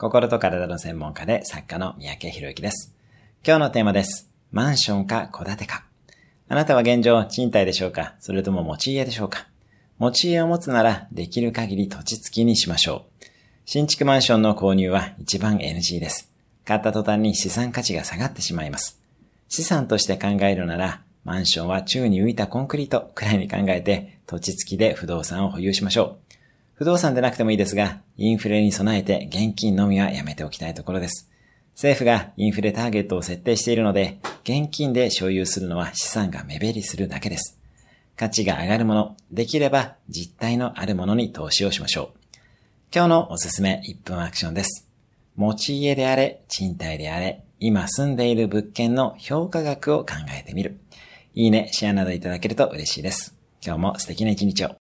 心と体の専門家で作家の三宅博之です。今日のテーマです。マンションか戸建てか。あなたは現状賃貸でしょうか？それとも持ち家でしょうか？持ち家を持つならできる限り土地付きにしましょう。新築マンションの購入は一番 NG です。買った途端に資産価値が下がってしまいます。資産として考えるなら、マンションは宙に浮いたコンクリートくらいに考えて、土地付きで不動産を保有しましょう。不動産でなくてもいいですが、インフレに備えて現金のみはやめておきたいところです。政府がインフレターゲットを設定しているので、現金で所有するのは資産が目減りするだけです。価値が上がるもの、できれば実体のあるものに投資をしましょう。今日のおすすめ1分アクションです。持ち家であれ、賃貸であれ、今住んでいる物件の評価額を考えてみる。いいね、シェアなどいただけると嬉しいです。今日も素敵な一日を。